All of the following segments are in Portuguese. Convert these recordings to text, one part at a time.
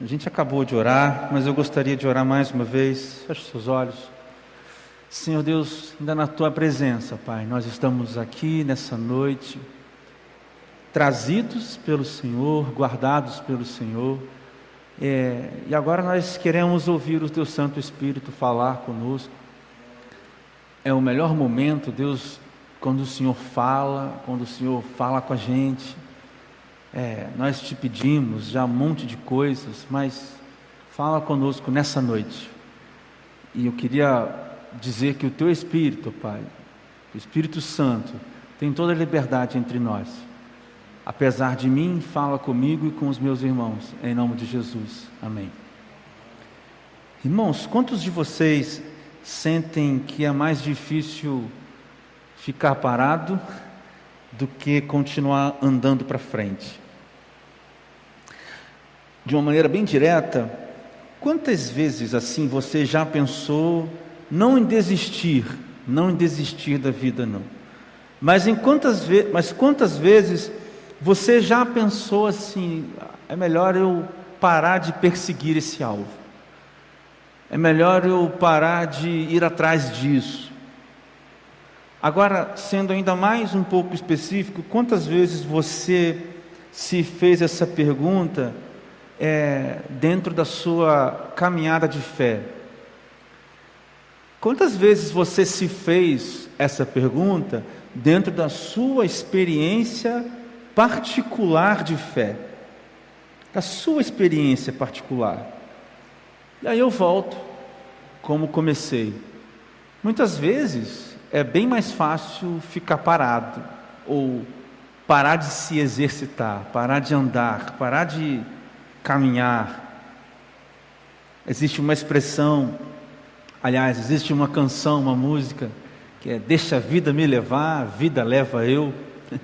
A gente acabou de orar, mas eu gostaria de orar mais uma vez. Feche seus olhos. Senhor Deus, ainda na tua presença, Pai, nós estamos aqui nessa noite, trazidos pelo Senhor, guardados pelo Senhor, é, e agora nós queremos ouvir o teu Santo Espírito falar conosco. É o melhor momento, Deus, quando o Senhor fala, quando o Senhor fala com a gente. É, nós te pedimos já um monte de coisas, mas fala conosco nessa noite. E eu queria dizer que o teu Espírito, Pai, o Espírito Santo, tem toda a liberdade entre nós. Apesar de mim, fala comigo e com os meus irmãos, em nome de Jesus. Amém. Irmãos, quantos de vocês sentem que é mais difícil ficar parado do que continuar andando para frente? De uma maneira bem direta, quantas vezes assim você já pensou não em desistir, não em desistir da vida não, mas em quantas vezes, mas quantas vezes você já pensou assim, é melhor eu parar de perseguir esse alvo. É melhor eu parar de ir atrás disso. Agora, sendo ainda mais um pouco específico, quantas vezes você se fez essa pergunta é, dentro da sua caminhada de fé? Quantas vezes você se fez essa pergunta dentro da sua experiência particular de fé? Da sua experiência particular. E aí eu volto, como comecei. Muitas vezes é bem mais fácil ficar parado, ou parar de se exercitar, parar de andar, parar de caminhar. Existe uma expressão, aliás, existe uma canção, uma música, que é Deixa a vida me levar, a vida leva eu,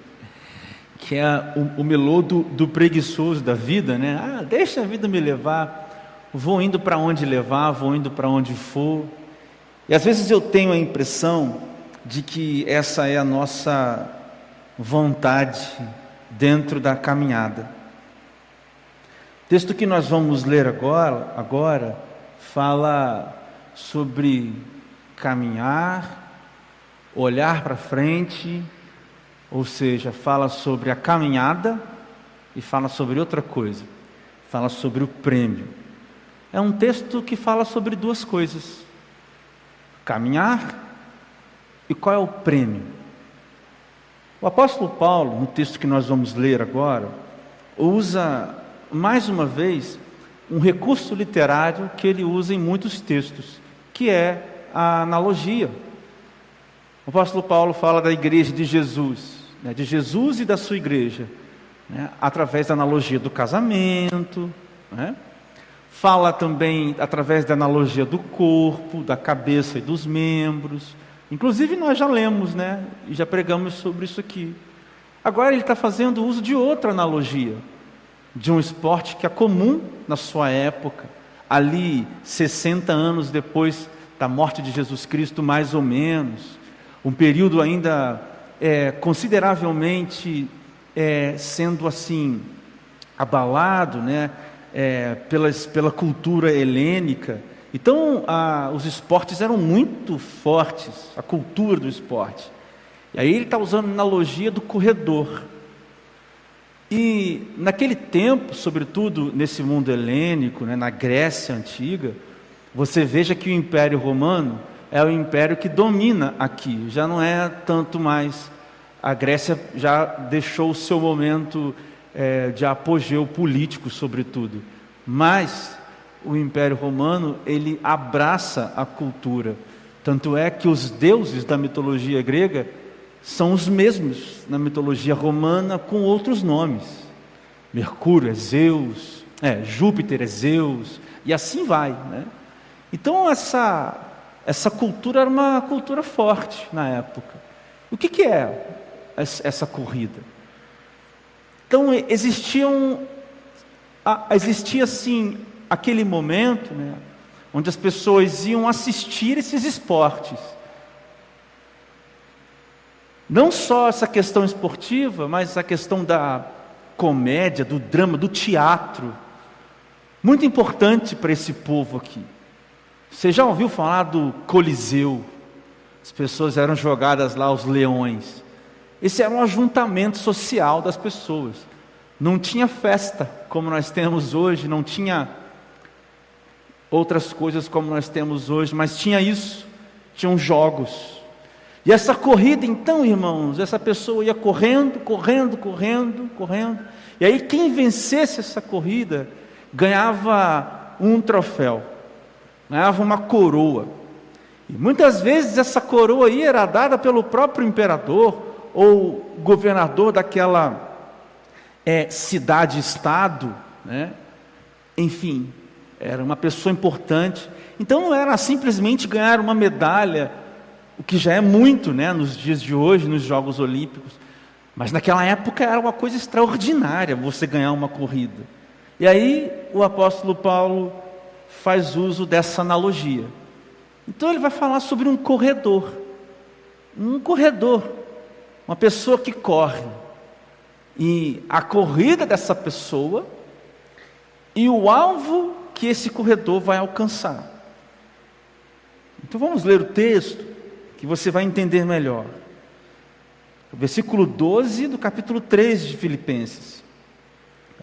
que é o, o do, do preguiçoso da vida, né? Ah, deixa a vida me levar, vou indo para onde levar, vou indo para onde for. E às vezes eu tenho a impressão de que essa é a nossa vontade dentro da caminhada texto que nós vamos ler agora, agora fala sobre caminhar, olhar para frente, ou seja, fala sobre a caminhada e fala sobre outra coisa, fala sobre o prêmio. É um texto que fala sobre duas coisas: caminhar e qual é o prêmio. O apóstolo Paulo, no texto que nós vamos ler agora, usa mais uma vez, um recurso literário que ele usa em muitos textos, que é a analogia. O apóstolo Paulo fala da igreja de Jesus, né, de Jesus e da sua igreja, né, através da analogia do casamento, né, fala também através da analogia do corpo, da cabeça e dos membros. Inclusive nós já lemos, né, e já pregamos sobre isso aqui. Agora ele está fazendo uso de outra analogia, de um esporte que é comum na sua época, ali 60 anos depois da morte de Jesus Cristo, mais ou menos, um período ainda é, consideravelmente é, sendo assim abalado, né, é, pelas, pela cultura helênica. Então, a, os esportes eram muito fortes, a cultura do esporte. E aí ele está usando a analogia do corredor. E naquele tempo, sobretudo nesse mundo helênico, né, na Grécia antiga, você veja que o Império Romano é o império que domina aqui, já não é tanto mais. A Grécia já deixou o seu momento é, de apogeu político, sobretudo, mas o Império Romano ele abraça a cultura. Tanto é que os deuses da mitologia grega são os mesmos na mitologia romana com outros nomes. Mercúrio é Zeus, é, Júpiter é Zeus, e assim vai. Né? Então essa, essa cultura era uma cultura forte na época. O que, que é essa corrida? Então existiam, existia assim aquele momento né, onde as pessoas iam assistir esses esportes. Não só essa questão esportiva, mas a questão da comédia, do drama, do teatro. muito importante para esse povo aqui. Você já ouviu falar do Coliseu? As pessoas eram jogadas lá, os leões. Esse era um ajuntamento social das pessoas. Não tinha festa como nós temos hoje, não tinha outras coisas como nós temos hoje, mas tinha isso, tinham jogos. E essa corrida, então, irmãos, essa pessoa ia correndo, correndo, correndo, correndo. E aí, quem vencesse essa corrida ganhava um troféu, ganhava uma coroa. E muitas vezes essa coroa aí era dada pelo próprio imperador ou governador daquela é, cidade-estado, né? enfim, era uma pessoa importante. Então não era simplesmente ganhar uma medalha, o que já é muito né, nos dias de hoje, nos Jogos Olímpicos, mas naquela época era uma coisa extraordinária você ganhar uma corrida. E aí o apóstolo Paulo faz uso dessa analogia. Então ele vai falar sobre um corredor. Um corredor, uma pessoa que corre. E a corrida dessa pessoa e o alvo que esse corredor vai alcançar. Então vamos ler o texto que você vai entender melhor. O versículo 12 do capítulo 3 de Filipenses.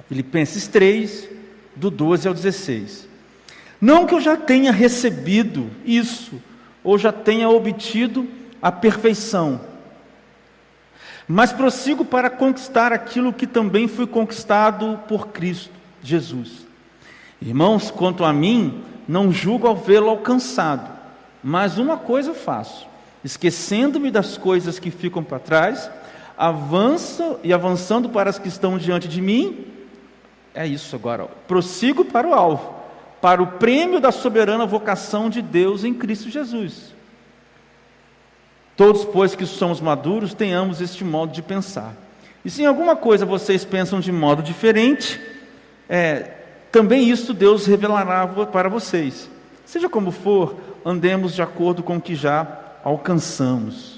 Filipenses 3, do 12 ao 16. Não que eu já tenha recebido isso, ou já tenha obtido a perfeição, mas prossigo para conquistar aquilo que também foi conquistado por Cristo Jesus. Irmãos, quanto a mim, não julgo ao vê-lo alcançado, mas uma coisa faço, esquecendo-me das coisas que ficam para trás, avanço e avançando para as que estão diante de mim, é isso agora, prossigo para o alvo, para o prêmio da soberana vocação de Deus em Cristo Jesus. Todos, pois que somos maduros, tenhamos este modo de pensar. E se em alguma coisa vocês pensam de modo diferente, é, também isso Deus revelará para vocês. Seja como for, andemos de acordo com o que já alcançamos.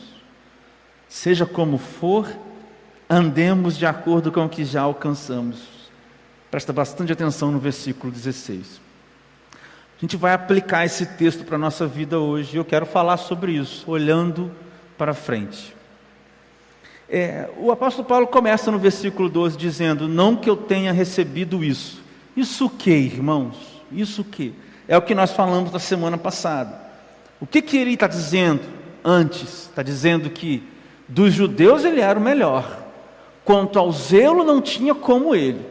Seja como for, andemos de acordo com o que já alcançamos. Presta bastante atenção no versículo 16. A gente vai aplicar esse texto para a nossa vida hoje. Eu quero falar sobre isso, olhando para frente. É, o apóstolo Paulo começa no versículo 12 dizendo: Não que eu tenha recebido isso. Isso o que, irmãos? Isso o que? É o que nós falamos na semana passada. O que, que ele está dizendo antes? Está dizendo que dos judeus ele era o melhor. Quanto ao zelo, não tinha como ele.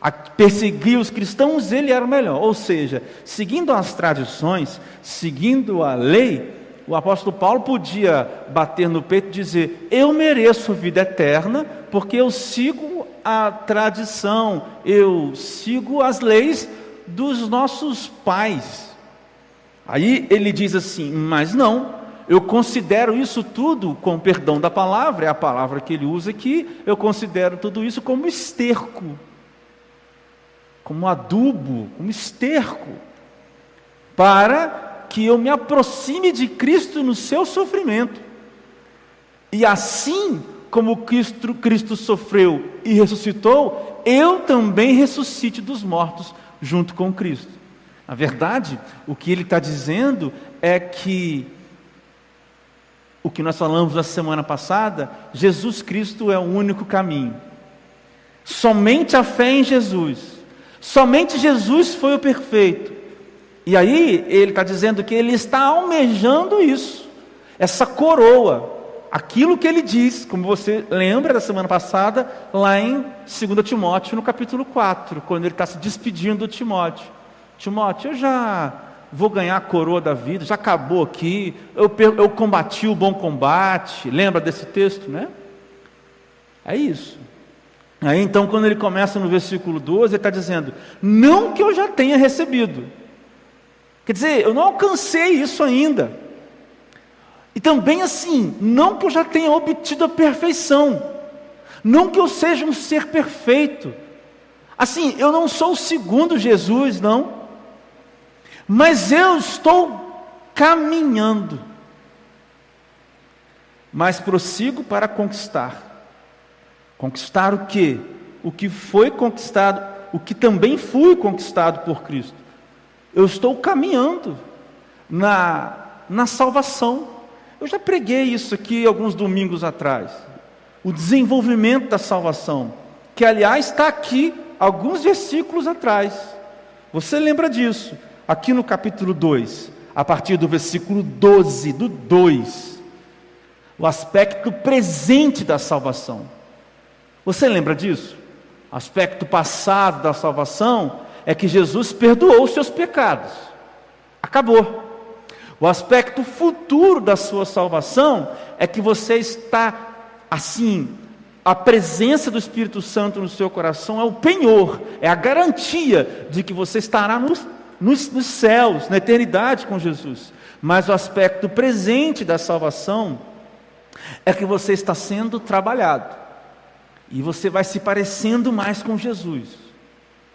A perseguir os cristãos, ele era o melhor. Ou seja, seguindo as tradições, seguindo a lei, o apóstolo Paulo podia bater no peito e dizer: Eu mereço vida eterna, porque eu sigo a tradição, eu sigo as leis dos nossos pais. Aí ele diz assim: Mas não, eu considero isso tudo, com perdão da palavra, é a palavra que ele usa aqui, eu considero tudo isso como esterco, como adubo, como esterco, para que eu me aproxime de Cristo no seu sofrimento. E assim como Cristo, Cristo sofreu e ressuscitou, eu também ressuscite dos mortos junto com Cristo. Na verdade, o que ele está dizendo é que o que nós falamos na semana passada, Jesus Cristo é o único caminho. Somente a fé em Jesus, somente Jesus foi o perfeito. E aí ele está dizendo que ele está almejando isso, essa coroa, aquilo que ele diz, como você lembra da semana passada, lá em 2 Timóteo, no capítulo 4, quando ele está se despedindo do Timóteo. Timóteo, eu já vou ganhar a coroa da vida, já acabou aqui, eu, eu combati o bom combate, lembra desse texto, né? É isso. Aí então, quando ele começa no versículo 12, ele está dizendo: Não que eu já tenha recebido, Quer dizer, eu não alcancei isso ainda. E também assim, não que eu já tenha obtido a perfeição, não que eu seja um ser perfeito. Assim, eu não sou o segundo Jesus, não. Mas eu estou caminhando. Mas prossigo para conquistar. Conquistar o que? O que foi conquistado o que também fui conquistado por Cristo. Eu estou caminhando na, na salvação. Eu já preguei isso aqui alguns domingos atrás. O desenvolvimento da salvação, que aliás está aqui alguns versículos atrás. Você lembra disso? Aqui no capítulo 2, a partir do versículo 12, do 2. O aspecto presente da salvação. Você lembra disso? O aspecto passado da salvação é que Jesus perdoou os seus pecados. Acabou. O aspecto futuro da sua salvação é que você está assim, a presença do Espírito Santo no seu coração é o penhor, é a garantia de que você estará nos, nos, nos céus, na eternidade com Jesus. Mas o aspecto presente da salvação é que você está sendo trabalhado e você vai se parecendo mais com Jesus.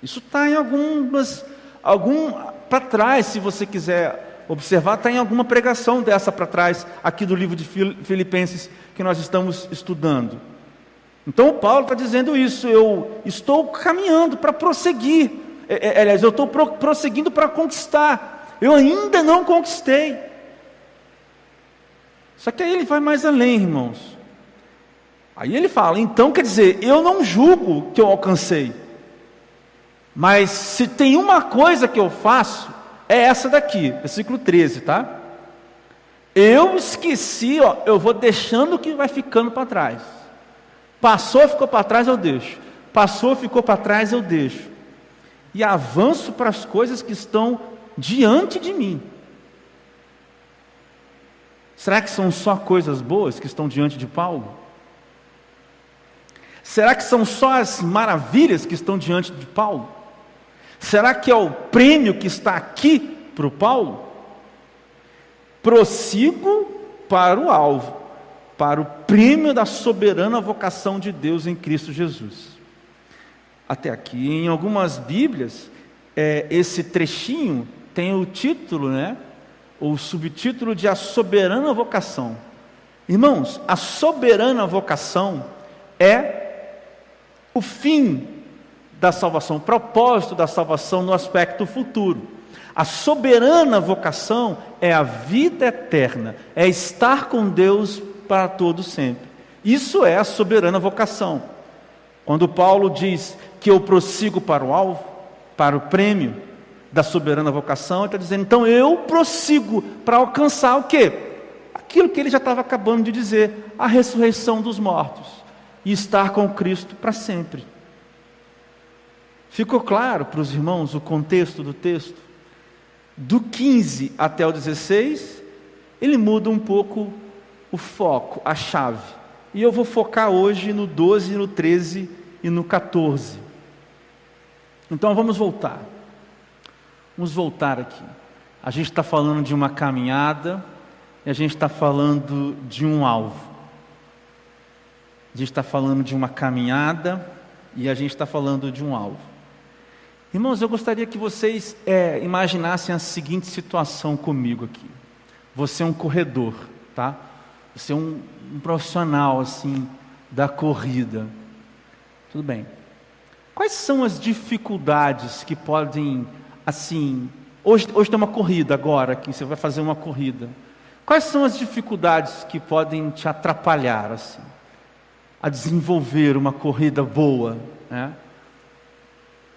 Isso está em algumas, algum para trás, se você quiser observar, está em alguma pregação dessa para trás, aqui do livro de Filipenses que nós estamos estudando. Então Paulo está dizendo isso, eu estou caminhando para prosseguir, é, é, aliás, eu estou pro, prosseguindo para conquistar, eu ainda não conquistei. Só que aí ele vai mais além, irmãos. Aí ele fala, então quer dizer, eu não julgo que eu alcancei. Mas se tem uma coisa que eu faço, é essa daqui, versículo 13, tá? Eu esqueci, ó, eu vou deixando o que vai ficando para trás. Passou, ficou para trás, eu deixo. Passou, ficou para trás, eu deixo. E avanço para as coisas que estão diante de mim. Será que são só coisas boas que estão diante de Paulo? Será que são só as maravilhas que estão diante de Paulo? Será que é o prêmio que está aqui para o Paulo? Prossigo para o alvo, para o prêmio da soberana vocação de Deus em Cristo Jesus. Até aqui, em algumas Bíblias, é, esse trechinho tem o título, né? Ou o subtítulo de A Soberana Vocação. Irmãos, a soberana vocação é o fim da salvação, o propósito da salvação no aspecto futuro. A soberana vocação é a vida eterna, é estar com Deus para todo sempre. Isso é a soberana vocação. Quando Paulo diz que eu prossigo para o alvo, para o prêmio da soberana vocação, ele está dizendo, então eu prossigo para alcançar o quê? Aquilo que ele já estava acabando de dizer, a ressurreição dos mortos e estar com Cristo para sempre. Ficou claro para os irmãos o contexto do texto? Do 15 até o 16, ele muda um pouco o foco, a chave. E eu vou focar hoje no 12, no 13 e no 14. Então vamos voltar. Vamos voltar aqui. A gente está falando de uma caminhada e a gente está falando de um alvo. A gente está falando de uma caminhada e a gente está falando de um alvo. Irmãos, eu gostaria que vocês é, imaginassem a seguinte situação comigo aqui. Você é um corredor, tá? Você é um, um profissional assim da corrida. Tudo bem. Quais são as dificuldades que podem, assim, hoje, hoje tem uma corrida agora, que você vai fazer uma corrida. Quais são as dificuldades que podem te atrapalhar, assim, a desenvolver uma corrida boa, né?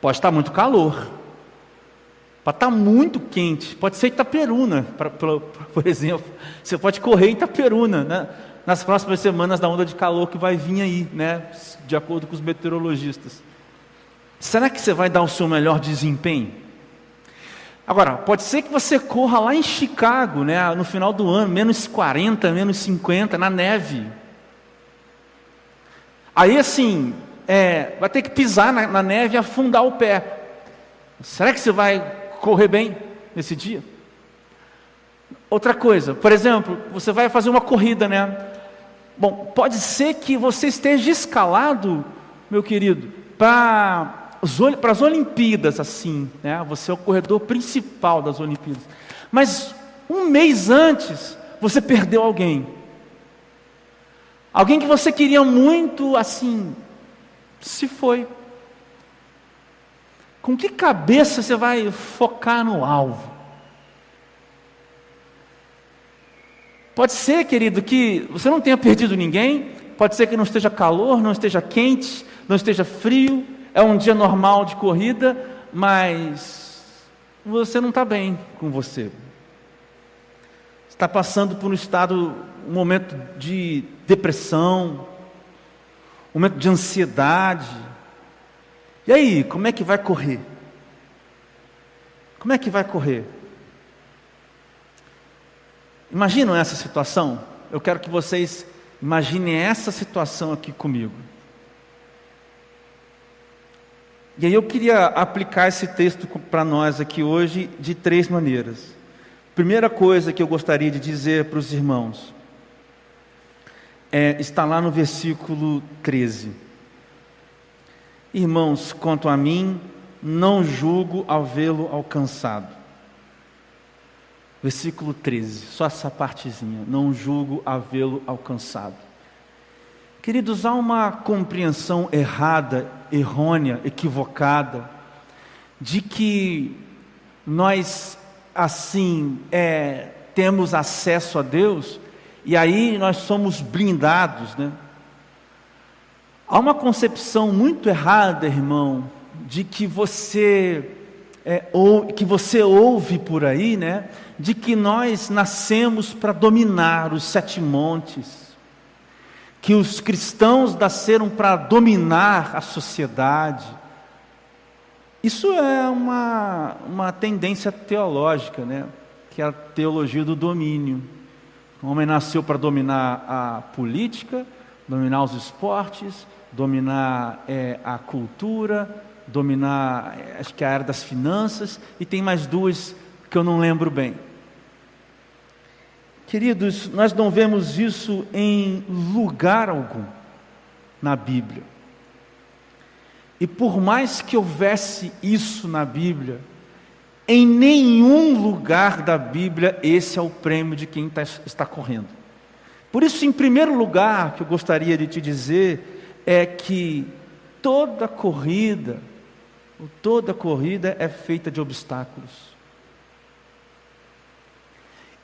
Pode estar muito calor, pode estar muito quente, pode ser Itaperuna, pra, pra, por exemplo. Você pode correr em Itaperuna, né? nas próximas semanas da onda de calor que vai vir aí, né? de acordo com os meteorologistas. Será que você vai dar o seu melhor desempenho? Agora, pode ser que você corra lá em Chicago, né, no final do ano, menos 40, menos 50, na neve. Aí assim, é, vai ter que pisar na, na neve e afundar o pé. Será que você vai correr bem nesse dia? Outra coisa, por exemplo, você vai fazer uma corrida, né? Bom, pode ser que você esteja escalado, meu querido, para as Olimpíadas, assim, né? Você é o corredor principal das Olimpíadas. Mas um mês antes, você perdeu alguém. Alguém que você queria muito, assim, se foi. Com que cabeça você vai focar no alvo? Pode ser, querido, que você não tenha perdido ninguém, pode ser que não esteja calor, não esteja quente, não esteja frio, é um dia normal de corrida, mas você não está bem com você. Está passando por um estado, um momento de depressão, um momento de ansiedade. E aí, como é que vai correr? Como é que vai correr? Imaginam essa situação? Eu quero que vocês imaginem essa situação aqui comigo. E aí eu queria aplicar esse texto para nós aqui hoje de três maneiras. Primeira coisa que eu gostaria de dizer para os irmãos é, está lá no versículo 13. Irmãos, quanto a mim, não julgo ao vê-lo alcançado. Versículo 13, só essa partezinha. Não julgo havê-lo alcançado. Queridos, há uma compreensão errada, errônea, equivocada, de que nós, assim, é, temos acesso a Deus e aí nós somos blindados, né? Há uma concepção muito errada, irmão, de que você é, ou que você ouve por aí, né? De que nós nascemos para dominar os sete montes, que os cristãos nasceram para dominar a sociedade. Isso é uma, uma tendência teológica, né? Que é a teologia do domínio. O homem nasceu para dominar a política, dominar os esportes, dominar é, a cultura, dominar, é, acho que a área das finanças, e tem mais duas que eu não lembro bem. Queridos, nós não vemos isso em lugar algum na Bíblia. E por mais que houvesse isso na Bíblia, em nenhum lugar da Bíblia esse é o prêmio de quem tá, está correndo. Por isso, em primeiro lugar, que eu gostaria de te dizer é que toda corrida, toda corrida é feita de obstáculos.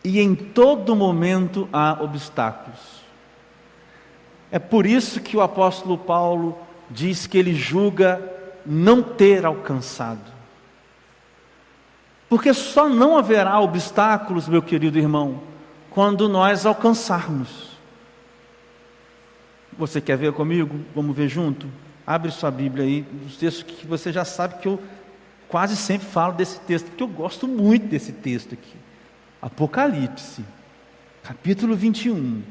E em todo momento há obstáculos. É por isso que o apóstolo Paulo diz que ele julga não ter alcançado. Porque só não haverá obstáculos, meu querido irmão, quando nós alcançarmos. Você quer ver comigo? Vamos ver junto? Abre sua Bíblia aí, os textos que você já sabe que eu quase sempre falo desse texto, porque eu gosto muito desse texto aqui. Apocalipse, capítulo 21.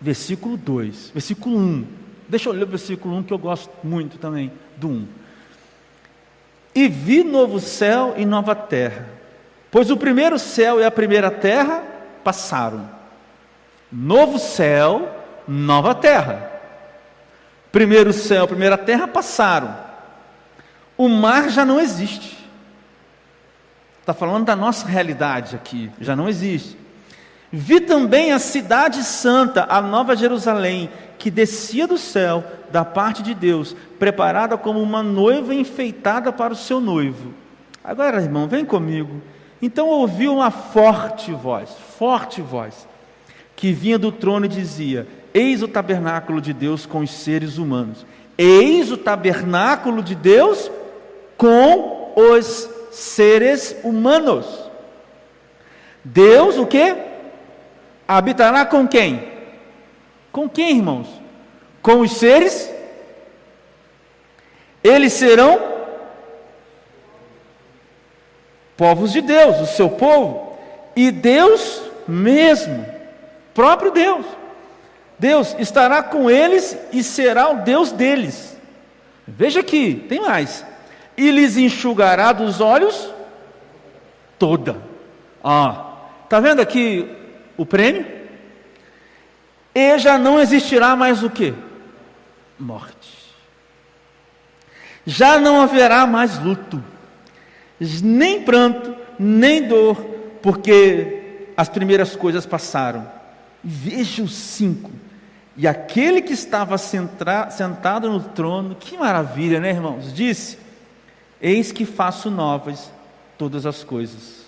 Versículo 2, versículo 1. Deixa eu ler o versículo 1 que eu gosto muito também, do 1. E vi novo céu e nova terra, pois o primeiro céu e a primeira terra passaram. Novo céu, nova terra. Primeiro céu, primeira terra passaram. O mar já não existe. Está falando da nossa realidade aqui, já não existe. Vi também a cidade santa, a nova Jerusalém, que descia do céu da parte de Deus, preparada como uma noiva enfeitada para o seu noivo. Agora, irmão, vem comigo. Então ouviu uma forte voz, forte voz, que vinha do trono e dizia: Eis o tabernáculo de Deus com os seres humanos. Eis o tabernáculo de Deus com os seres humanos. Deus o que? Habitará com quem? Com quem, irmãos? Com os seres? Eles serão povos de Deus, o seu povo, e Deus mesmo, próprio Deus. Deus estará com eles e será o Deus deles. Veja aqui, tem mais. E lhes enxugará dos olhos toda. Ah, tá vendo aqui o prêmio? e já não existirá mais o que? Morte. Já não haverá mais luto, nem pranto, nem dor, porque as primeiras coisas passaram. Veja o cinco. E aquele que estava sentado no trono, que maravilha, né, irmãos? Disse: Eis que faço novas todas as coisas.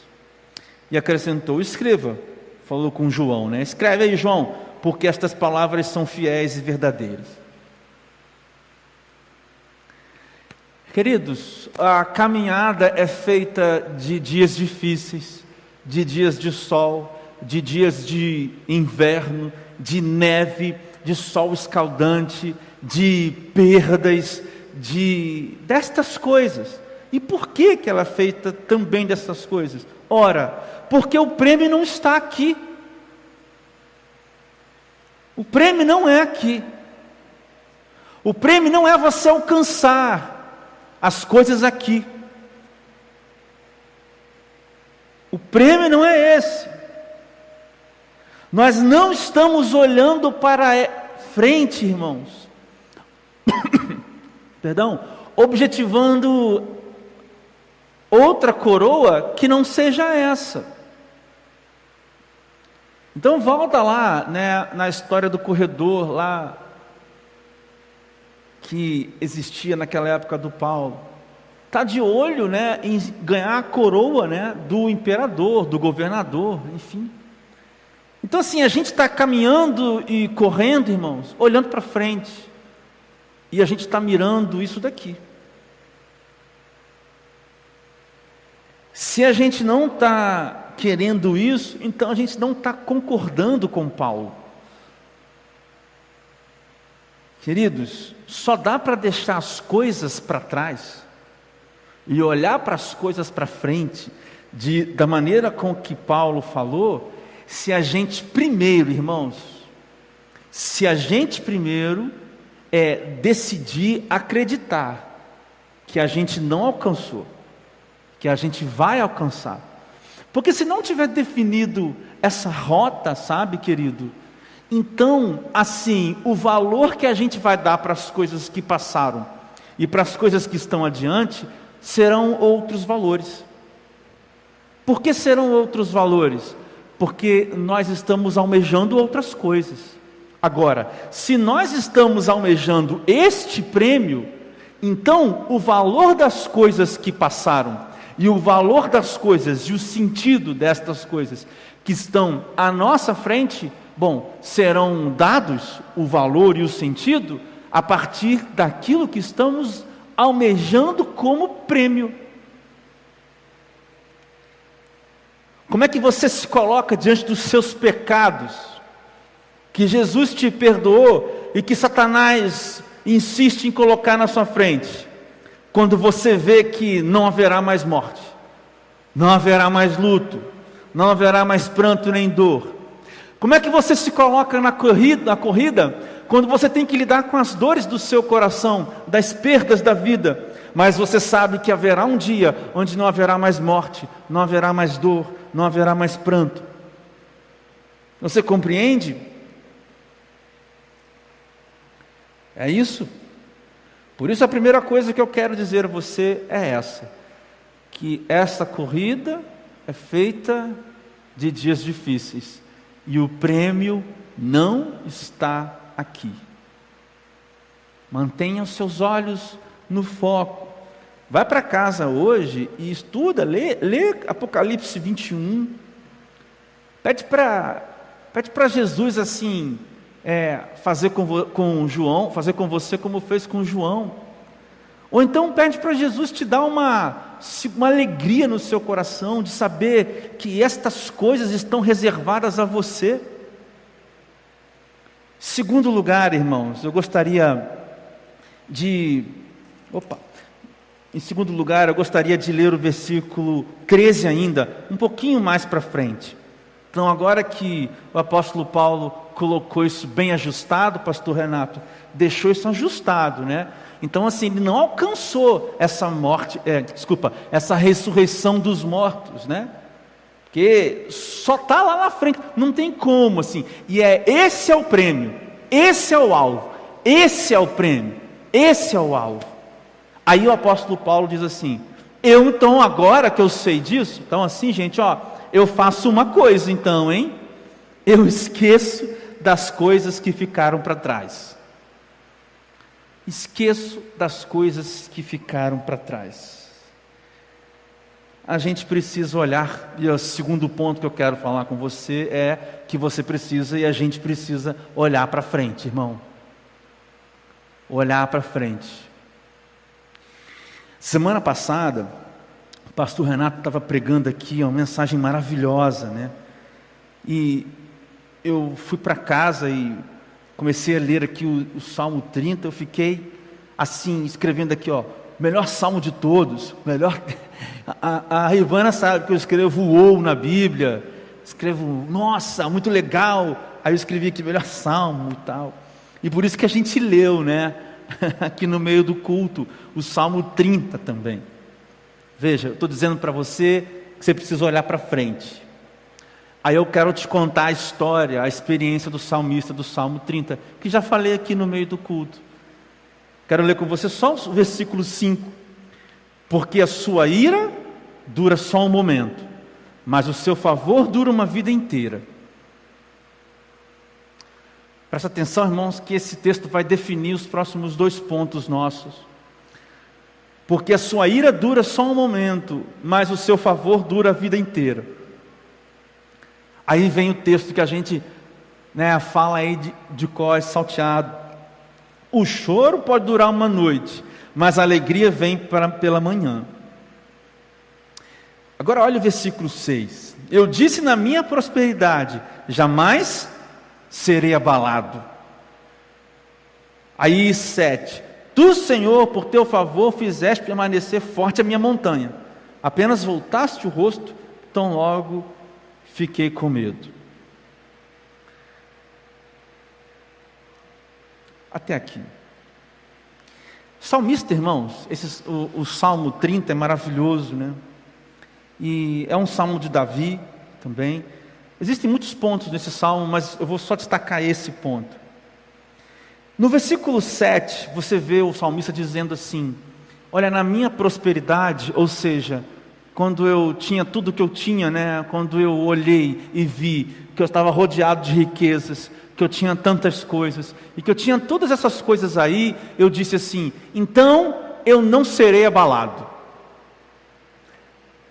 E acrescentou: Escreva, falou com João, né? Escreve aí, João, porque estas palavras são fiéis e verdadeiras. Queridos, a caminhada é feita de dias difíceis, de dias de sol, de dias de inverno, de neve, de sol escaldante, de perdas, de destas coisas. E por que, que ela é feita também dessas coisas? Ora, porque o prêmio não está aqui. O prêmio não é aqui. O prêmio não é você alcançar as coisas aqui. O prêmio não é esse. Nós não estamos olhando para frente, irmãos. Perdão, objetivando outra coroa que não seja essa. Então volta lá, né, na história do corredor lá que existia naquela época do Paulo. Está de olho né, em ganhar a coroa né, do imperador, do governador, enfim. Então, assim, a gente está caminhando e correndo, irmãos, olhando para frente, e a gente está mirando isso daqui. Se a gente não está querendo isso, então a gente não está concordando com Paulo. Queridos, só dá para deixar as coisas para trás e olhar para as coisas para frente de, da maneira com que Paulo falou, se a gente primeiro, irmãos, se a gente primeiro é decidir acreditar que a gente não alcançou, que a gente vai alcançar. Porque se não tiver definido essa rota, sabe, querido, então, assim, o valor que a gente vai dar para as coisas que passaram e para as coisas que estão adiante serão outros valores. Por que serão outros valores? Porque nós estamos almejando outras coisas. Agora, se nós estamos almejando este prêmio, então o valor das coisas que passaram e o valor das coisas e o sentido destas coisas que estão à nossa frente Bom, serão dados o valor e o sentido a partir daquilo que estamos almejando como prêmio. Como é que você se coloca diante dos seus pecados, que Jesus te perdoou e que Satanás insiste em colocar na sua frente, quando você vê que não haverá mais morte, não haverá mais luto, não haverá mais pranto nem dor, como é que você se coloca na corrida, na corrida quando você tem que lidar com as dores do seu coração, das perdas da vida, mas você sabe que haverá um dia onde não haverá mais morte, não haverá mais dor, não haverá mais pranto? Você compreende? É isso? Por isso a primeira coisa que eu quero dizer a você é essa: que essa corrida é feita de dias difíceis e o prêmio não está aqui. Mantenha os seus olhos no foco. Vai para casa hoje e estuda, lê, lê Apocalipse 21. Pede para pede para Jesus assim, é, fazer com, com João, fazer com você como fez com João. Ou então pede para Jesus te dar uma uma alegria no seu coração de saber que estas coisas estão reservadas a você. Segundo lugar, irmãos, eu gostaria de. Opa! Em segundo lugar, eu gostaria de ler o versículo 13 ainda, um pouquinho mais para frente. Então, agora que o apóstolo Paulo colocou isso bem ajustado, pastor Renato, deixou isso ajustado, né? Então, assim, ele não alcançou essa morte, é, desculpa, essa ressurreição dos mortos, né? Porque só está lá na frente, não tem como, assim. E é esse é o prêmio, esse é o alvo, esse é o prêmio, esse é o alvo. Aí o apóstolo Paulo diz assim: Eu então agora que eu sei disso, então assim, gente, ó, eu faço uma coisa, então, hein? Eu esqueço das coisas que ficaram para trás. Esqueço das coisas que ficaram para trás. A gente precisa olhar, e o segundo ponto que eu quero falar com você é que você precisa e a gente precisa olhar para frente, irmão. Olhar para frente. Semana passada, pastor Renato estava pregando aqui uma mensagem maravilhosa, né? E eu fui para casa e comecei a ler aqui o, o, Salmo 30, eu fiquei assim, escrevendo aqui, ó, melhor salmo de todos, melhor. A, a Ivana sabe que eu escrevo ou na Bíblia, escrevo, nossa, muito legal. Aí eu escrevi aqui, melhor salmo e tal. E por isso que a gente leu, né? aqui no meio do culto, o Salmo 30 também. Veja, eu estou dizendo para você que você precisa olhar para frente. Aí eu quero te contar a história, a experiência do salmista do Salmo 30, que já falei aqui no meio do culto. Quero ler com você só o versículo 5. Porque a sua ira dura só um momento, mas o seu favor dura uma vida inteira. Presta atenção, irmãos, que esse texto vai definir os próximos dois pontos nossos. Porque a sua ira dura só um momento, mas o seu favor dura a vida inteira. Aí vem o texto que a gente né, fala aí de, de cós salteado. O choro pode durar uma noite, mas a alegria vem pra, pela manhã. Agora olha o versículo 6. Eu disse na minha prosperidade: jamais serei abalado. Aí 7. Tu, Senhor, por teu favor, fizeste permanecer forte a minha montanha. Apenas voltaste o rosto, tão logo fiquei com medo. Até aqui. Salmista, irmãos, esse, o, o Salmo 30 é maravilhoso, né? E é um salmo de Davi também. Existem muitos pontos nesse salmo, mas eu vou só destacar esse ponto. No versículo 7, você vê o salmista dizendo assim: Olha, na minha prosperidade, ou seja, quando eu tinha tudo que eu tinha, né? Quando eu olhei e vi que eu estava rodeado de riquezas, que eu tinha tantas coisas e que eu tinha todas essas coisas aí, eu disse assim: então eu não serei abalado.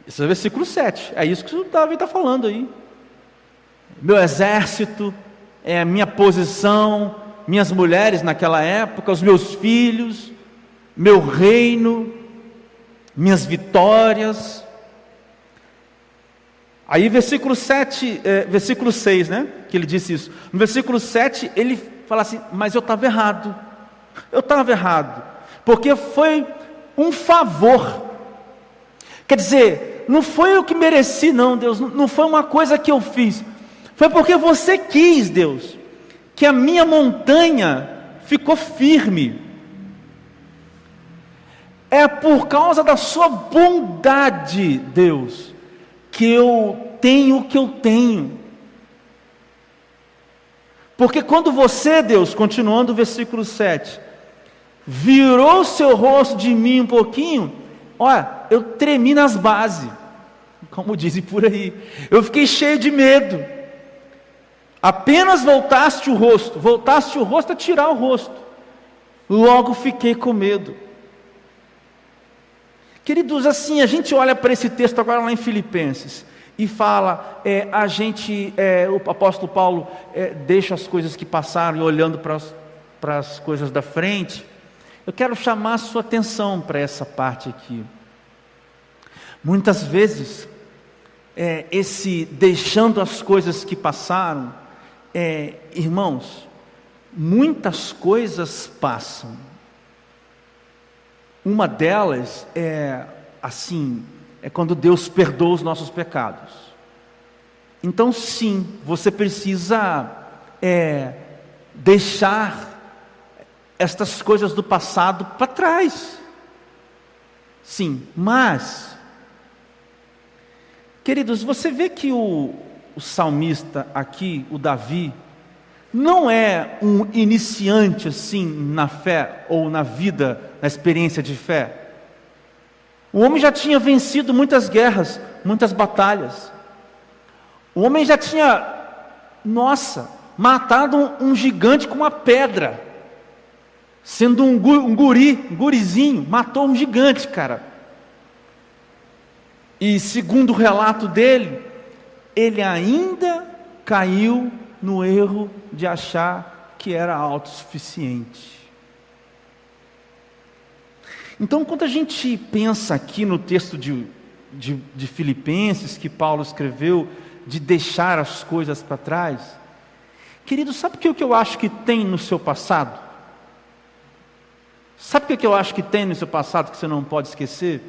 Esse é o versículo 7, é isso que o Davi está falando aí. Meu exército, é a minha posição, minhas mulheres naquela época, os meus filhos, meu reino, minhas vitórias, Aí, versículo 7, é, versículo 6, né? Que ele disse isso. No versículo 7, ele fala assim: Mas eu estava errado. Eu estava errado. Porque foi um favor. Quer dizer, não foi eu que mereci, não, Deus. Não foi uma coisa que eu fiz. Foi porque você quis, Deus, que a minha montanha ficou firme. É por causa da sua bondade, Deus que eu tenho o que eu tenho. Porque quando você, Deus, continuando o versículo 7, virou seu rosto de mim um pouquinho, olha, eu tremi nas bases, como dizem por aí, eu fiquei cheio de medo. Apenas voltaste o rosto, voltaste o rosto a tirar o rosto, logo fiquei com medo. Queridos, assim, a gente olha para esse texto agora lá em Filipenses e fala, é, a gente, é, o apóstolo Paulo é, deixa as coisas que passaram e olhando para as, coisas da frente. Eu quero chamar a sua atenção para essa parte aqui. Muitas vezes, é, esse deixando as coisas que passaram, é, irmãos, muitas coisas passam, uma delas é assim, é quando Deus perdoa os nossos pecados. Então, sim, você precisa é, deixar estas coisas do passado para trás. Sim, mas, queridos, você vê que o, o salmista aqui, o Davi, não é um iniciante assim na fé ou na vida, na experiência de fé. O homem já tinha vencido muitas guerras, muitas batalhas. O homem já tinha, nossa, matado um, gigante com uma pedra, sendo um guri, um gurizinho, matou um gigante, cara. E segundo o relato dele, ele ainda caiu no erro de achar que era autossuficiente. Então, quando a gente pensa aqui no texto de, de, de Filipenses que Paulo escreveu, de deixar as coisas para trás, querido, sabe o que eu acho que tem no seu passado? Sabe o que eu acho que tem no seu passado que você não pode esquecer?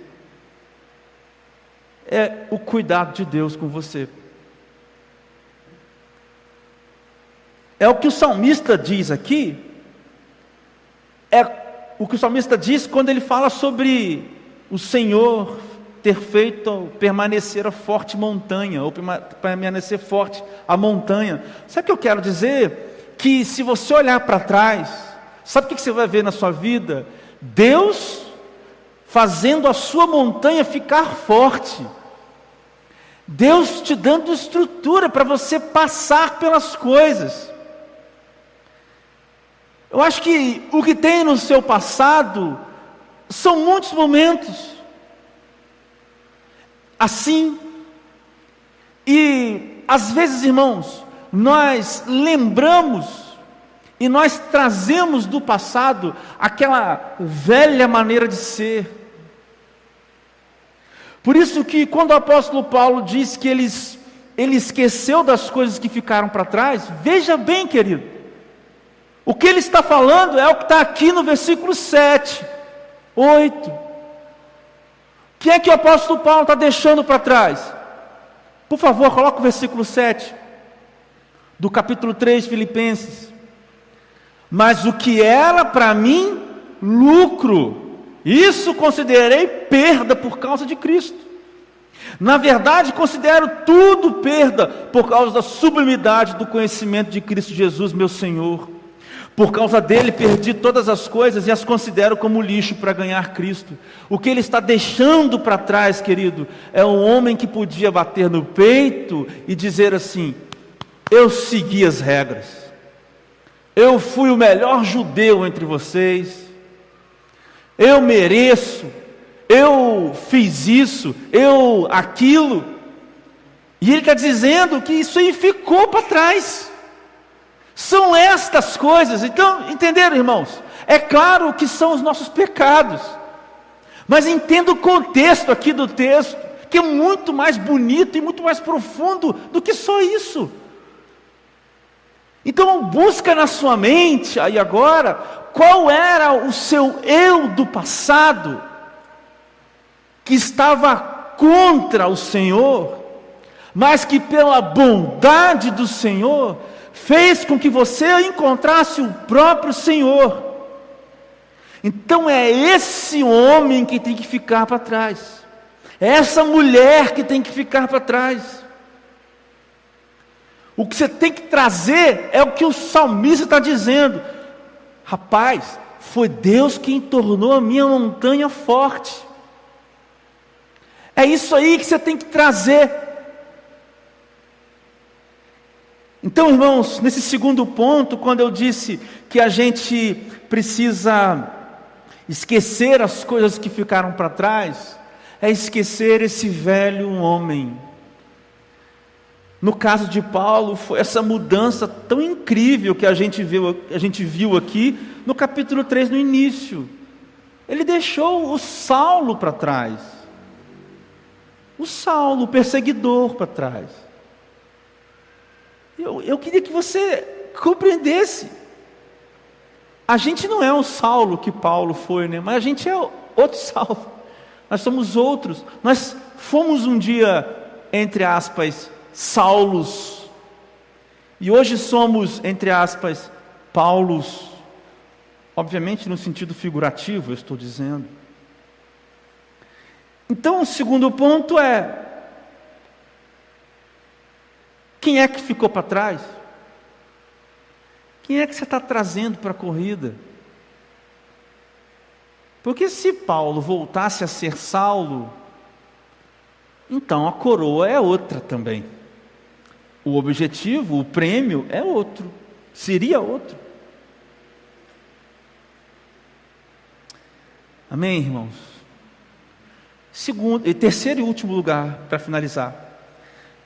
É o cuidado de Deus com você. É o que o salmista diz aqui, é o que o salmista diz quando ele fala sobre o Senhor ter feito permanecer a forte montanha, ou permanecer forte a montanha. Sabe o que eu quero dizer? Que se você olhar para trás, sabe o que você vai ver na sua vida? Deus fazendo a sua montanha ficar forte. Deus te dando estrutura para você passar pelas coisas. Eu acho que o que tem no seu passado são muitos momentos assim. E às vezes, irmãos, nós lembramos e nós trazemos do passado aquela velha maneira de ser. Por isso que quando o apóstolo Paulo diz que eles, ele esqueceu das coisas que ficaram para trás, veja bem, querido, o que ele está falando é o que está aqui no versículo 7, 8. O que é que o apóstolo Paulo está deixando para trás? Por favor, coloque o versículo 7 do capítulo 3 Filipenses. Mas o que era para mim lucro, isso considerei perda por causa de Cristo. Na verdade, considero tudo perda por causa da sublimidade do conhecimento de Cristo Jesus, meu Senhor por causa dele perdi todas as coisas e as considero como lixo para ganhar Cristo. O que ele está deixando para trás, querido, é um homem que podia bater no peito e dizer assim: Eu segui as regras, eu fui o melhor judeu entre vocês, eu mereço, eu fiz isso, eu aquilo. E ele está dizendo que isso aí ficou para trás. São estas coisas. Então, entenderam, irmãos? É claro que são os nossos pecados. Mas entenda o contexto aqui do texto, que é muito mais bonito e muito mais profundo do que só isso. Então, busca na sua mente, aí agora, qual era o seu eu do passado, que estava contra o Senhor, mas que pela bondade do Senhor fez com que você encontrasse o próprio Senhor. Então é esse homem que tem que ficar para trás, é essa mulher que tem que ficar para trás. O que você tem que trazer é o que o salmista está dizendo. Rapaz, foi Deus quem tornou a minha montanha forte. É isso aí que você tem que trazer Então, irmãos, nesse segundo ponto, quando eu disse que a gente precisa esquecer as coisas que ficaram para trás, é esquecer esse velho homem. No caso de Paulo, foi essa mudança tão incrível que a gente viu, a gente viu aqui no capítulo 3, no início. Ele deixou o Saulo para trás. O Saulo, o perseguidor, para trás. Eu, eu queria que você compreendesse. A gente não é o Saulo que Paulo foi, né? mas a gente é outro Saulo. Nós somos outros. Nós fomos um dia, entre aspas, Saulos. E hoje somos, entre aspas, Paulos. Obviamente no sentido figurativo, eu estou dizendo. Então, o segundo ponto é: quem é que ficou para trás? Quem é que você está trazendo para a corrida? Porque se Paulo voltasse a ser Saulo, então a coroa é outra também. O objetivo, o prêmio é outro. seria outro. Amém, irmãos? Segundo, e terceiro e último lugar, para finalizar,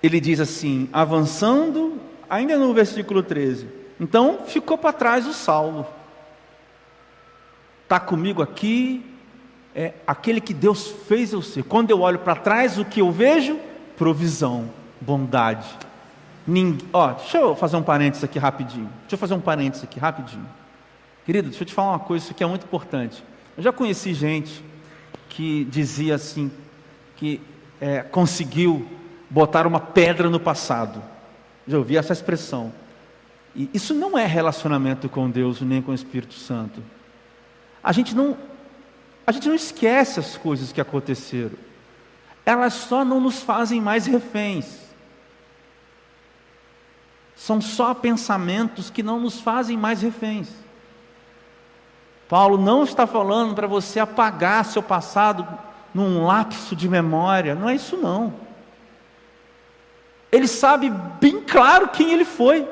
ele diz assim, avançando, ainda no versículo 13. Então ficou para trás o Saulo. Está comigo aqui, é aquele que Deus fez eu ser. Quando eu olho para trás, o que eu vejo? Provisão, bondade. Ó, deixa eu fazer um parênteses aqui rapidinho. Deixa eu fazer um parênteses aqui rapidinho. Querido, deixa eu te falar uma coisa, isso aqui é muito importante. Eu já conheci gente que dizia assim, que é, conseguiu botar uma pedra no passado. Já ouvi essa expressão. E isso não é relacionamento com Deus nem com o Espírito Santo. A gente não, a gente não esquece as coisas que aconteceram. Elas só não nos fazem mais reféns. São só pensamentos que não nos fazem mais reféns. Paulo não está falando para você apagar seu passado num lapso de memória, não é isso não. Ele sabe bem claro quem ele foi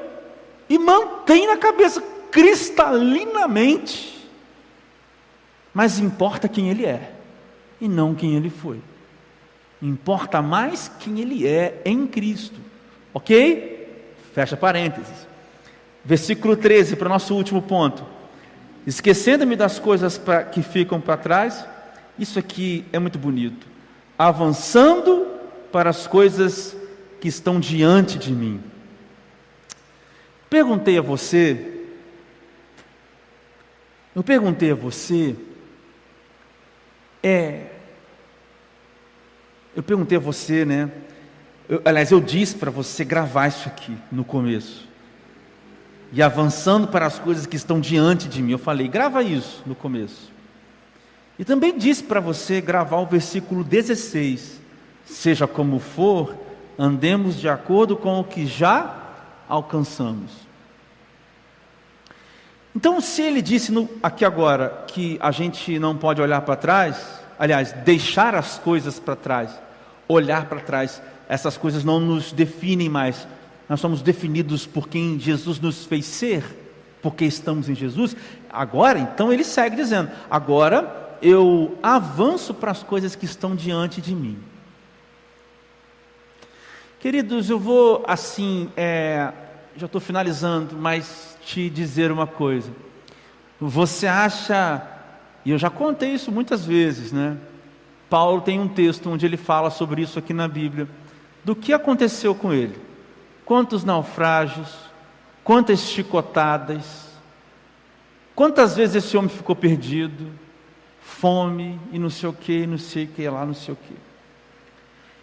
e mantém na cabeça cristalinamente. Mas importa quem ele é e não quem ele foi. Importa mais quem ele é em Cristo. Ok? Fecha parênteses. Versículo 13, para o nosso último ponto. Esquecendo-me das coisas pra, que ficam para trás, isso aqui é muito bonito. Avançando para as coisas que estão diante de mim. Perguntei a você, eu perguntei a você, é, eu perguntei a você, né? Eu, aliás, eu disse para você gravar isso aqui no começo e avançando para as coisas que estão diante de mim. Eu falei, grava isso no começo. E também disse para você gravar o versículo 16: Seja como for, andemos de acordo com o que já alcançamos. Então, se ele disse no, aqui agora que a gente não pode olhar para trás, aliás, deixar as coisas para trás, olhar para trás, essas coisas não nos definem mais, nós somos definidos por quem Jesus nos fez ser, porque estamos em Jesus. Agora, então, ele segue dizendo: agora eu avanço para as coisas que estão diante de mim. Queridos, eu vou assim, é, já estou finalizando, mas te dizer uma coisa. Você acha, e eu já contei isso muitas vezes, né? Paulo tem um texto onde ele fala sobre isso aqui na Bíblia, do que aconteceu com ele quantos naufrágios, quantas chicotadas, quantas vezes esse homem ficou perdido, fome e não sei o que, não sei o que lá, não sei o que.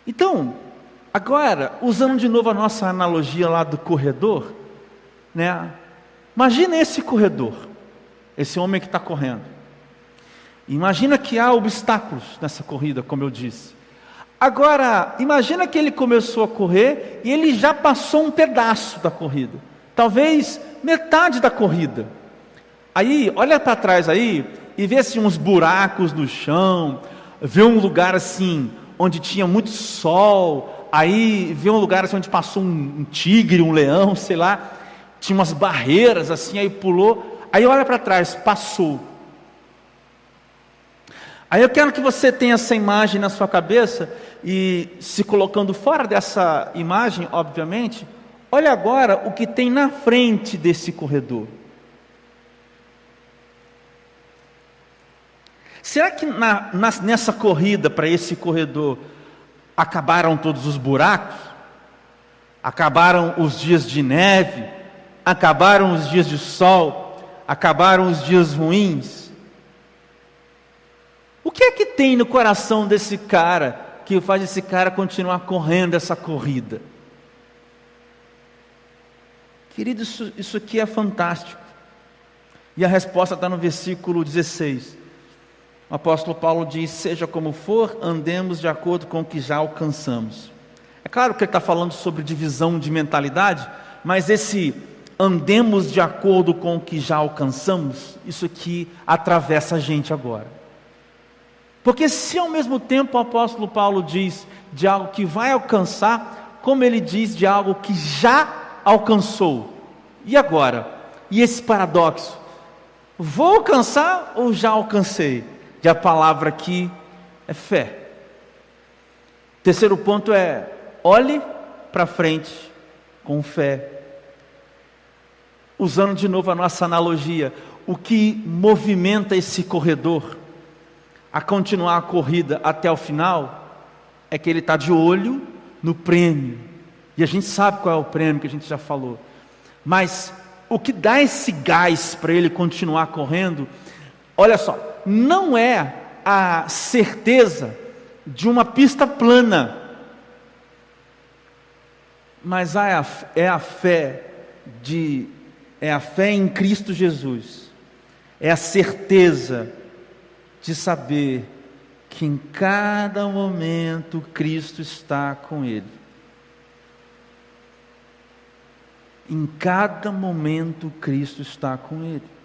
Então, agora, usando de novo a nossa analogia lá do corredor, né? Imagina esse corredor, esse homem que está correndo. Imagina que há obstáculos nessa corrida, como eu disse. Agora, imagina que ele começou a correr e ele já passou um pedaço da corrida, talvez metade da corrida. Aí, olha para trás aí e vê assim uns buracos no chão, vê um lugar assim onde tinha muito sol, aí vê um lugar assim onde passou um, um tigre, um leão, sei lá, tinha umas barreiras assim, aí pulou. Aí olha para trás, passou. Aí eu quero que você tenha essa imagem na sua cabeça e se colocando fora dessa imagem, obviamente, olha agora o que tem na frente desse corredor. Será que na, na, nessa corrida para esse corredor acabaram todos os buracos? Acabaram os dias de neve? Acabaram os dias de sol? Acabaram os dias ruins? O que é que tem no coração desse cara que faz esse cara continuar correndo essa corrida? Querido, isso, isso aqui é fantástico. E a resposta está no versículo 16. O apóstolo Paulo diz: Seja como for, andemos de acordo com o que já alcançamos. É claro que ele está falando sobre divisão de mentalidade, mas esse andemos de acordo com o que já alcançamos, isso aqui atravessa a gente agora. Porque se ao mesmo tempo o apóstolo Paulo diz de algo que vai alcançar, como ele diz de algo que já alcançou. E agora? e esse paradoxo. Vou alcançar ou já alcancei? E a palavra aqui é fé. Terceiro ponto é: olhe para frente com fé. Usando de novo a nossa analogia, o que movimenta esse corredor a continuar a corrida até o final é que ele está de olho no prêmio. E a gente sabe qual é o prêmio que a gente já falou. Mas o que dá esse gás para ele continuar correndo, olha só, não é a certeza de uma pista plana, mas é a, é a fé de é a fé em Cristo Jesus, é a certeza de saber que em cada momento Cristo está com ele. Em cada momento Cristo está com ele.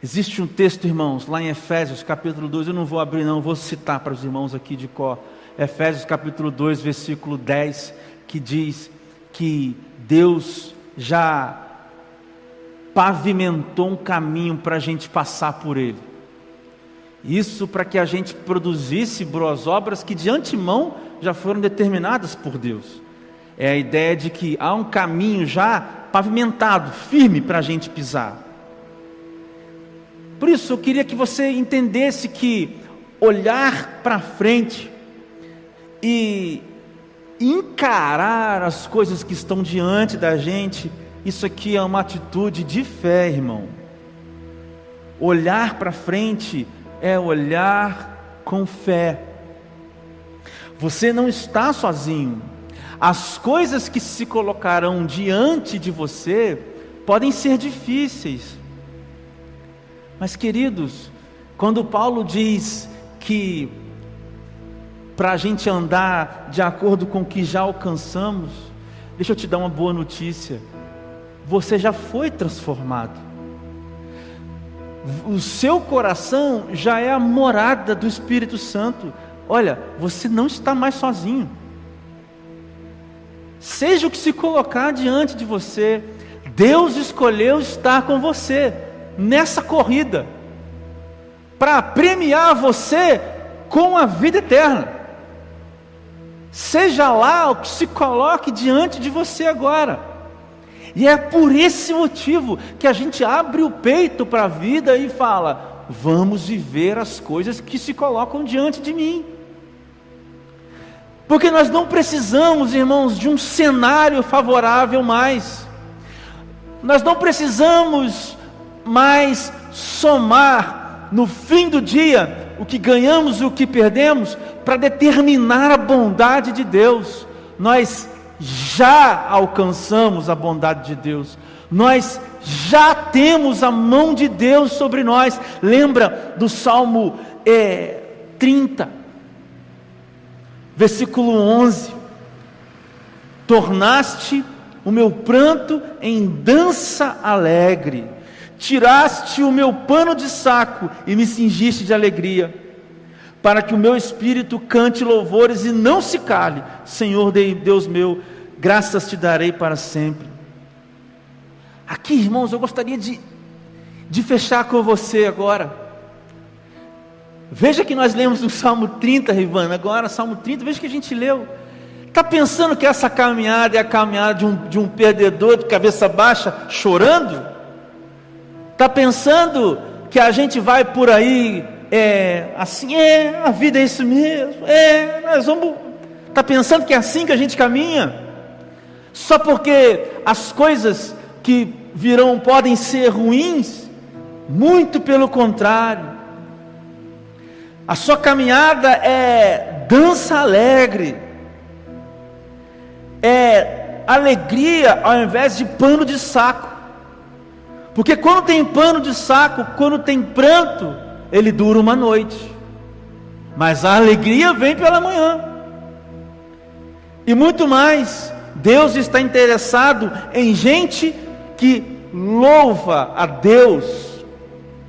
Existe um texto, irmãos, lá em Efésios capítulo 2, eu não vou abrir, não, vou citar para os irmãos aqui de cor. Efésios capítulo 2, versículo 10, que diz que Deus já pavimentou um caminho para a gente passar por ele. Isso para que a gente produzisse boas obras que de antemão já foram determinadas por Deus. É a ideia de que há um caminho já pavimentado, firme para a gente pisar. Por isso eu queria que você entendesse que olhar para frente e encarar as coisas que estão diante da gente, isso aqui é uma atitude de fé, irmão. Olhar para frente é olhar com fé. Você não está sozinho. As coisas que se colocarão diante de você podem ser difíceis. Mas, queridos, quando Paulo diz que para a gente andar de acordo com o que já alcançamos, deixa eu te dar uma boa notícia: você já foi transformado o seu coração já é a morada do Espírito Santo. Olha, você não está mais sozinho. Seja o que se colocar diante de você, Deus escolheu estar com você nessa corrida para premiar você com a vida eterna. Seja lá o que se coloque diante de você agora. E é por esse motivo que a gente abre o peito para a vida e fala: vamos viver as coisas que se colocam diante de mim. Porque nós não precisamos, irmãos, de um cenário favorável mais. Nós não precisamos mais somar no fim do dia o que ganhamos e o que perdemos para determinar a bondade de Deus. Nós já alcançamos a bondade de Deus, nós já temos a mão de Deus sobre nós. Lembra do Salmo é, 30, versículo 11: Tornaste o meu pranto em dança alegre, tiraste o meu pano de saco e me cingiste de alegria para que o meu espírito cante louvores e não se cale. Senhor Deus meu, graças te darei para sempre. Aqui, irmãos, eu gostaria de, de fechar com você agora. Veja que nós lemos o Salmo 30, Rivana, agora, Salmo 30, veja que a gente leu. Está pensando que essa caminhada é a caminhada de um, de um perdedor de cabeça baixa chorando? Está pensando que a gente vai por aí é assim, é, a vida é isso mesmo, é, nós vamos. Está pensando que é assim que a gente caminha? Só porque as coisas que virão podem ser ruins? Muito pelo contrário. A sua caminhada é dança alegre, é alegria ao invés de pano de saco. Porque quando tem pano de saco, quando tem pranto, ele dura uma noite, mas a alegria vem pela manhã. E muito mais, Deus está interessado em gente que louva a Deus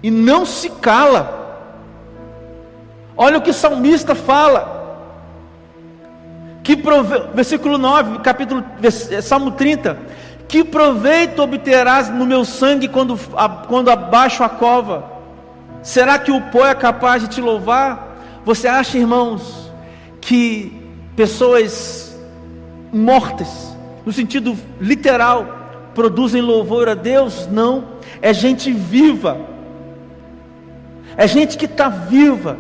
e não se cala. Olha o que o salmista fala: Que prove... Versículo 9, capítulo, Salmo 30. Que proveito obterás no meu sangue quando, quando abaixo a cova? Será que o pó é capaz de te louvar? Você acha, irmãos, que pessoas mortas, no sentido literal, produzem louvor a Deus? Não, é gente viva, é gente que está viva,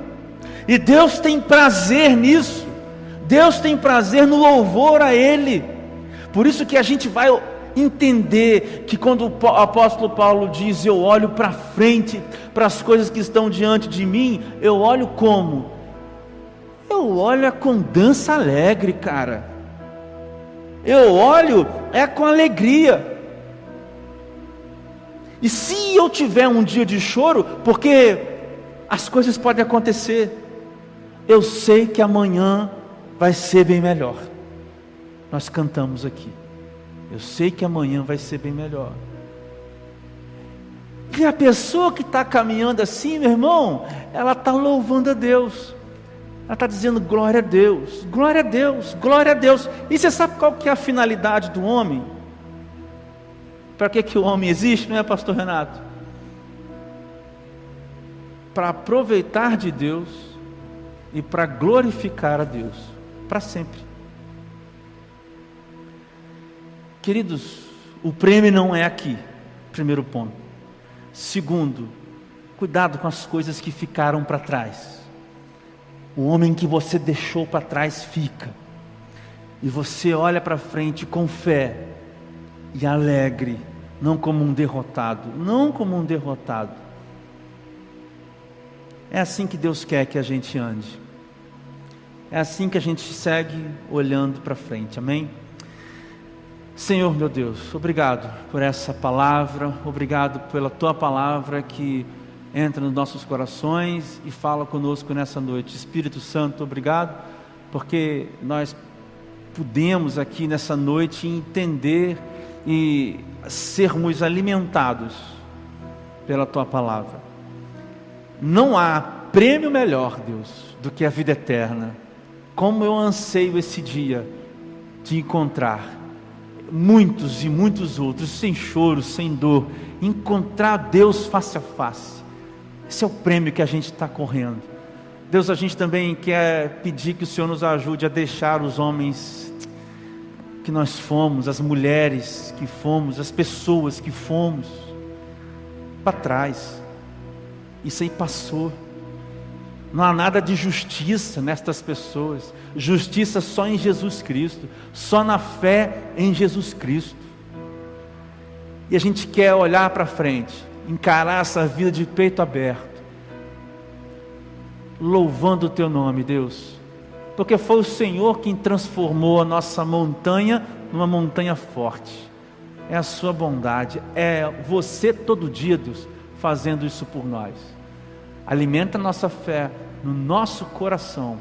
e Deus tem prazer nisso, Deus tem prazer no louvor a Ele, por isso que a gente vai entender que quando o apóstolo Paulo diz eu olho para frente, para as coisas que estão diante de mim, eu olho como? Eu olho é com dança alegre, cara. Eu olho é com alegria. E se eu tiver um dia de choro, porque as coisas podem acontecer, eu sei que amanhã vai ser bem melhor. Nós cantamos aqui. Eu sei que amanhã vai ser bem melhor. E a pessoa que está caminhando assim, meu irmão, ela está louvando a Deus. Ela está dizendo glória a Deus, glória a Deus, glória a Deus. E você sabe qual que é a finalidade do homem? Para que, que o homem existe, não é, pastor Renato? Para aproveitar de Deus e para glorificar a Deus, para sempre. Queridos, o prêmio não é aqui, primeiro ponto. Segundo, cuidado com as coisas que ficaram para trás. O homem que você deixou para trás fica. E você olha para frente com fé e alegre, não como um derrotado, não como um derrotado. É assim que Deus quer que a gente ande. É assim que a gente segue olhando para frente. Amém? Senhor meu Deus, obrigado por essa palavra, obrigado pela tua palavra que entra nos nossos corações e fala conosco nessa noite. Espírito Santo, obrigado, porque nós pudemos aqui nessa noite entender e sermos alimentados pela tua palavra. Não há prêmio melhor, Deus, do que a vida eterna. Como eu anseio esse dia de encontrar muitos e muitos outros, sem choro, sem dor, encontrar Deus face a face. Esse é o prêmio que a gente está correndo. Deus, a gente também quer pedir que o Senhor nos ajude a deixar os homens que nós fomos, as mulheres que fomos, as pessoas que fomos, para trás. Isso aí passou. Não há nada de justiça nestas pessoas. Justiça só em Jesus Cristo, só na fé em Jesus Cristo. E a gente quer olhar para frente, encarar essa vida de peito aberto, louvando o teu nome, Deus, porque foi o Senhor quem transformou a nossa montanha numa montanha forte. É a sua bondade, é você todo dia, Deus, fazendo isso por nós alimenta nossa fé no nosso coração,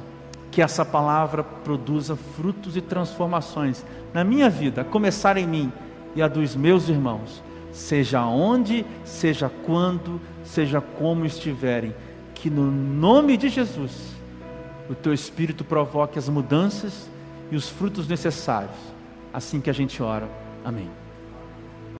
que essa palavra produza frutos e transformações na minha vida, a começar em mim e a dos meus irmãos, seja onde, seja quando, seja como estiverem, que no nome de Jesus o teu espírito provoque as mudanças e os frutos necessários. Assim que a gente ora. Amém.